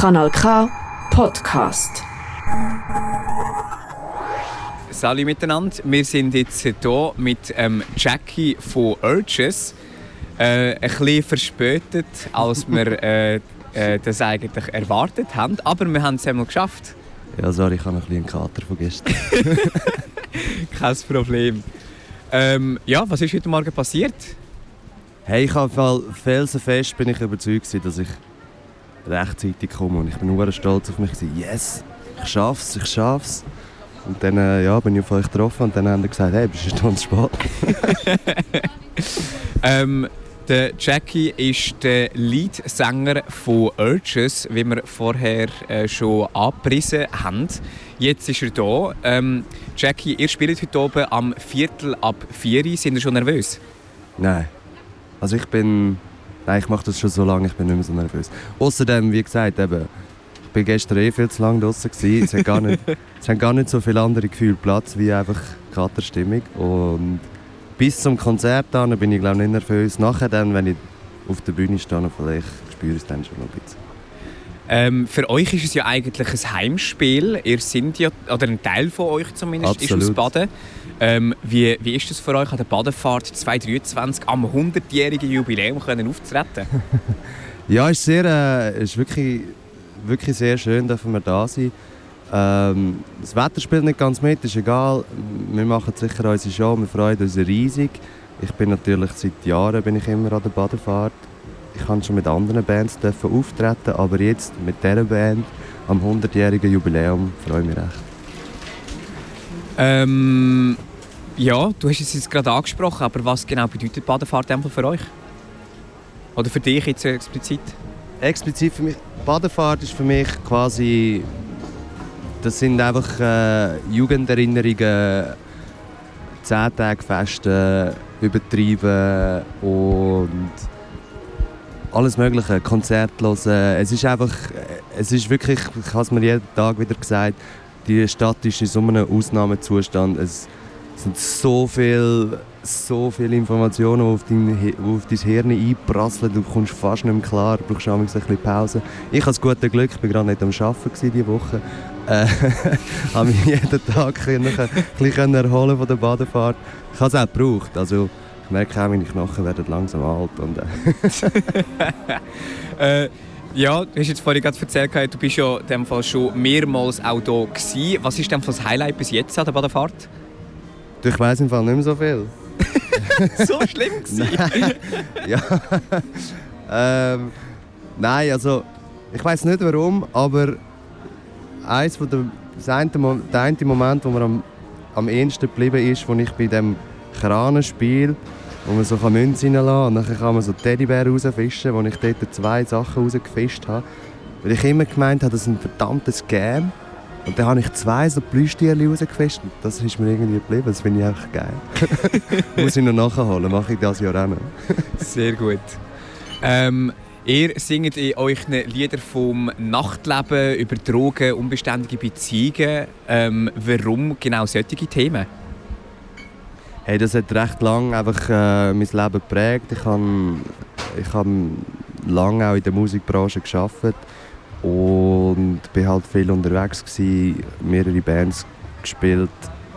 Kanal K Podcast. Salut miteinander, wir sind jetzt hier mit ähm, Jackie von Urges. Äh, ein bisschen verspätet, als wir äh, äh, das eigentlich erwartet haben, aber wir haben es einmal geschafft. Ja, sorry, ich habe noch ein bisschen einen Kater von gestern. Kein Problem. Ähm, ja, was ist heute Morgen passiert? Hey, ich habe felsenfest bin ich überzeugt, dass ich rechtzeitig komme und ich bin nur stolz auf mich. Yes, ich schaff's, ich schaff's. Und dann äh, ja, bin ich auf euch getroffen und dann haben sie gesagt, hey, bist du schon zu spät? ähm, der Jackie ist der Leadsänger von Urges, wie wir vorher äh, schon angepriesen haben. Jetzt ist er hier. Ähm, Jackie, ihr spielt heute oben am Viertel ab vier. Sind ihr schon nervös? Nein. Also ich bin... Nein, ich mache das schon so lange, ich bin nicht mehr so nervös. Außerdem, wie gesagt, eben, ich war gestern eh viel zu lange draußen. Es, hat gar nicht, es haben gar nicht so viele andere Gefühle Platz wie einfach Katerstimmung. Und bis zum Konzert dann bin ich glaube nicht nervös. Nachher dann, wenn ich auf der Bühne stehe, vielleicht spüre ich es dann schon noch ein bisschen. Ähm, für euch ist es ja eigentlich ein Heimspiel. Ihr seid ja, oder ein Teil von euch zumindest, Absolut. ist aus Baden. Ähm, wie, wie ist es für euch an der Badefahrt 2023 am 100-jährigen Jubiläum können aufzutreten? ja, es ist, sehr, äh, ist wirklich, wirklich sehr schön, dass wir da sind. Ähm, das Wetter spielt nicht ganz mit, ist egal. Wir machen sicher unsere Show, wir freuen uns riesig. Ich bin natürlich seit Jahren bin ich immer an der Badefahrt. Ich kann schon mit anderen Bands dürfen auftreten, aber jetzt mit dieser Band am 100-jährigen Jubiläum freue ich mich recht. Ähm, ja, du hast es jetzt gerade angesprochen, aber was genau bedeutet Badefahrt für euch? Oder für dich jetzt explizit? Explizit für mich, Badefahrt ist für mich quasi das sind einfach äh, Jugenderinnerungen, zehn Tage Feste, übertrieben und alles Mögliche, Konzert hören. Es ist einfach, es ist wirklich, ich habe es mir jeden Tag wieder gesagt, die Stadt ist in so einem Ausnahmezustand. Es sind so viele so viele Informationen, die auf dein, auf dein Hirn einprasseln. Du kommst fast nicht mehr klar, du brauchst ein bisschen Pause. Ich hatte das gute Glück, ich war gerade nicht am Arbeiten diese Woche. Äh, habe mich jeden Tag ein bisschen erholen von der Badefahrt. Ich habe es auch gebraucht. Also, ich merke auch, meine Knochen werden langsam alt. Und, äh. äh, ja, du hast jetzt vorhin gerade erzählt, du bist ja in dem Fall schon mehrmals auch gewesen. Was ist denn das Highlight bis jetzt an der Badefahrt? Ich weiß im Fall nicht mehr so viel. so schlimm nein. ja. ähm, nein, also ich weiß nicht warum, aber eins von der, das eine, der eine Moment, wo mir am, am ehesten geblieben ist, wo ich bei dem Kranenspiel, wo man so Münzen reinlassen kann und dann kann man so Teddybär rausfischen, wo ich dort zwei Sachen rausgefischt habe. Weil ich immer gemeint habe, das ist ein verdammtes Scam. Und dann habe ich zwei so Plüschtierchen rausgefischt und das ist mir irgendwie geblieben. Das finde ich einfach geil. Muss ich noch nachholen, mache ich das Jahr auch noch. Sehr gut. Ähm, ihr singt in euren Liedern vom Nachtleben, über Drogen, unbeständige Beziehungen. Ähm, warum genau solche Themen? Hey, das hat recht lange einfach äh, mein Leben geprägt. Ich habe ich hab lange auch in der Musikbranche gearbeitet und bin halt viel unterwegs gewesen, mehrere Bands gespielt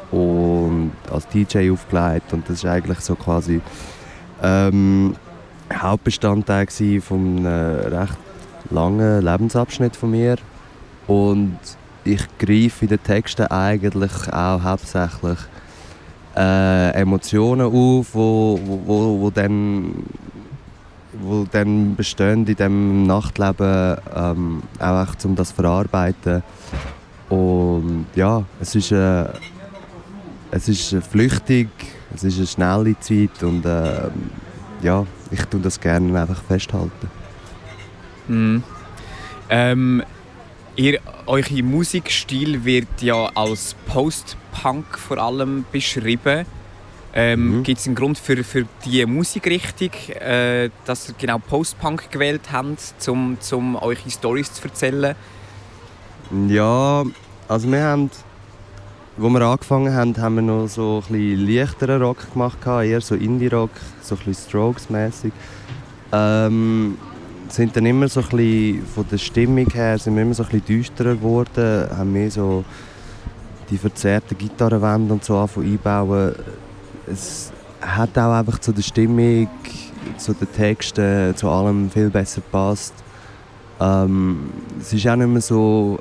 und als DJ aufgelegt und das ist eigentlich so quasi ähm, Hauptbestandteil von einem recht langen Lebensabschnitt von mir und ich greife in den Texten eigentlich auch hauptsächlich äh, Emotionen auf, wo, wo, wo dann wo dann bestehen in dem Nachtleben ähm, auch um das zu verarbeiten und ja es ist äh, es ist flüchtig es ist eine schnelle Zeit und äh, ja ich tue das gerne einfach festhalten mm. ähm, ihr, euer Musikstil wird ja als Post-Punk vor allem beschrieben ähm, mhm. Gibt es einen Grund für, für die Musikrichtung, äh, dass ihr genau Post-Punk gewählt habt, um zum eure Stories zu erzählen? Ja, also wir haben, wo wir angefangen haben, haben wir noch so ein bisschen leichteren Rock gemacht, eher so Indie-Rock, so ein bisschen Strokes-mäßig. Ähm, sind dann immer so ein bisschen, von der Stimmung her, sind wir immer so ein bisschen düsterer geworden, haben mehr so die verzerrten Gitarrenwände und so einbauen. Es hat auch einfach zu der Stimmung, zu den Texten, zu allem viel besser gepasst. Ähm, es ist auch nicht mehr so,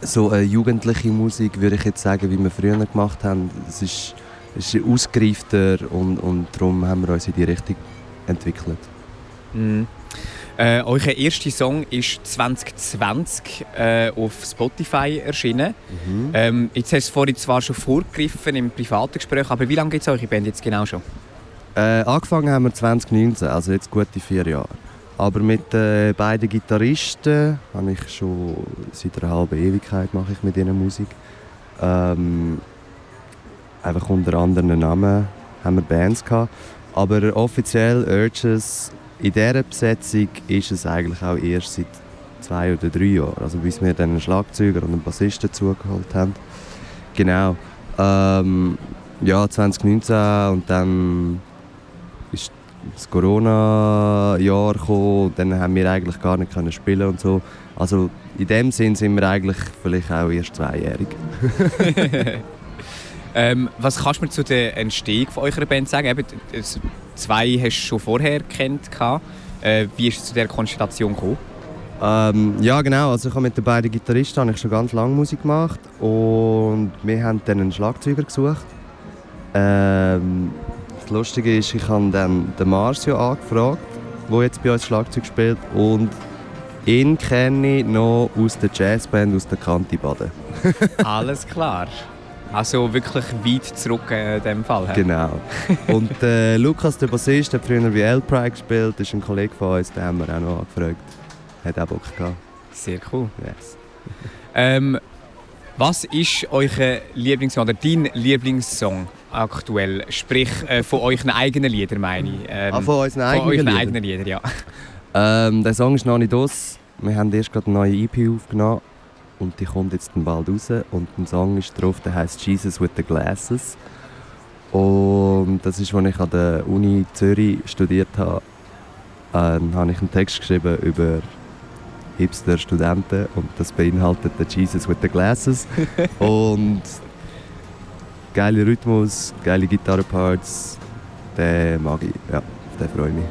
so eine jugendliche Musik, würde ich jetzt sagen, wie wir früher gemacht haben. Es ist, es ist ausgereifter und, und darum haben wir uns in die Richtung entwickelt. Mhm. Äh, euer erster Song ist 2020 äh, auf Spotify erschienen. Mhm. Ähm, jetzt hast du vorhin zwar schon vorgegriffen im privaten Gespräch, aber wie lange gibt es eure Band jetzt genau schon? Äh, angefangen haben wir 2019, also jetzt gute vier Jahre. Aber mit äh, beiden Gitarristen habe ich schon seit einer halben Ewigkeit mache ich mit ihnen Musik. Ähm, einfach unter anderen Namen haben wir Bands gehabt. Aber offiziell Urges in dieser Besetzung ist es eigentlich auch erst seit zwei oder drei Jahren. Also bis wir dann einen Schlagzeuger und einen Bassisten zugeholt haben. Genau. Ähm, ja, 2019 und dann ist das Corona-Jahr gekommen und dann haben wir eigentlich gar nicht können spielen und so. Also in dem Sinn sind wir eigentlich vielleicht auch erst zweijährig. ähm, was kannst du mir zu der Entstehung von eurer Band sagen? Eben, zwei hast du schon vorher kennt. Äh, wie ist es zu dieser Konstellation gekommen? Ähm, ja genau, also ich habe mit den beiden Gitarristen habe ich schon ganz lange Musik gemacht und wir haben dann einen Schlagzeuger gesucht. Ähm, das Lustige ist, ich habe dann den Marcio angefragt, der jetzt bei uns Schlagzeug spielt und ihn kenne ich noch aus der Jazzband aus der Kantibaden. Alles klar. Also wirklich weit zurück in diesem Fall. Genau. Und äh, Lukas, der Bassist, hat früher wie L-Pride gespielt, ist ein Kollege von uns, den haben wir auch noch angefragt. Hat auch Bock gehabt. Sehr cool. Yes. ähm, was ist euer Lieblingssong oder dein Lieblingssong aktuell? Sprich äh, von euren eigenen Liedern meine ich. Ähm, ah, von unseren eigenen, von euren eigenen Liedern, ja. Ähm, der Song ist noch nicht aus. Wir haben erst gerade eine neue EP aufgenommen und die kommt jetzt bald raus und ein Song ist drauf, der heißt Jesus with the Glasses und das ist, als ich an der Uni Zürich studiert habe, ähm, habe ich einen Text geschrieben über Hipster Studenten und das beinhaltet den Jesus with the Glasses und geile Rhythmus, geile Gitarrenparts, den mag ich, ja, den freue ich mich.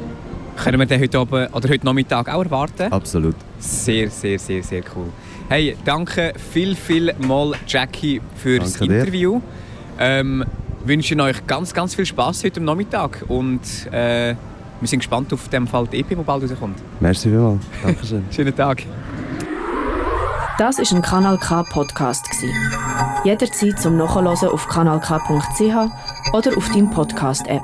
Können wir den heute, oben, oder heute Nachmittag auch erwarten? Absolut. Sehr, sehr, sehr, sehr cool. Hey, danke viel, viel mal Jackie für das Interview. Ähm, wünschen euch ganz, ganz viel Spaß heute am Nachmittag und äh, wir sind gespannt auf dem Fall die EP, die bald rauskommt. Merci vielmals. Dankeschön. Schönen Tag. Das ist ein Kanal K Podcast Jederzeit zum Nachhören auf kanalk.ch oder auf deinem Podcast App.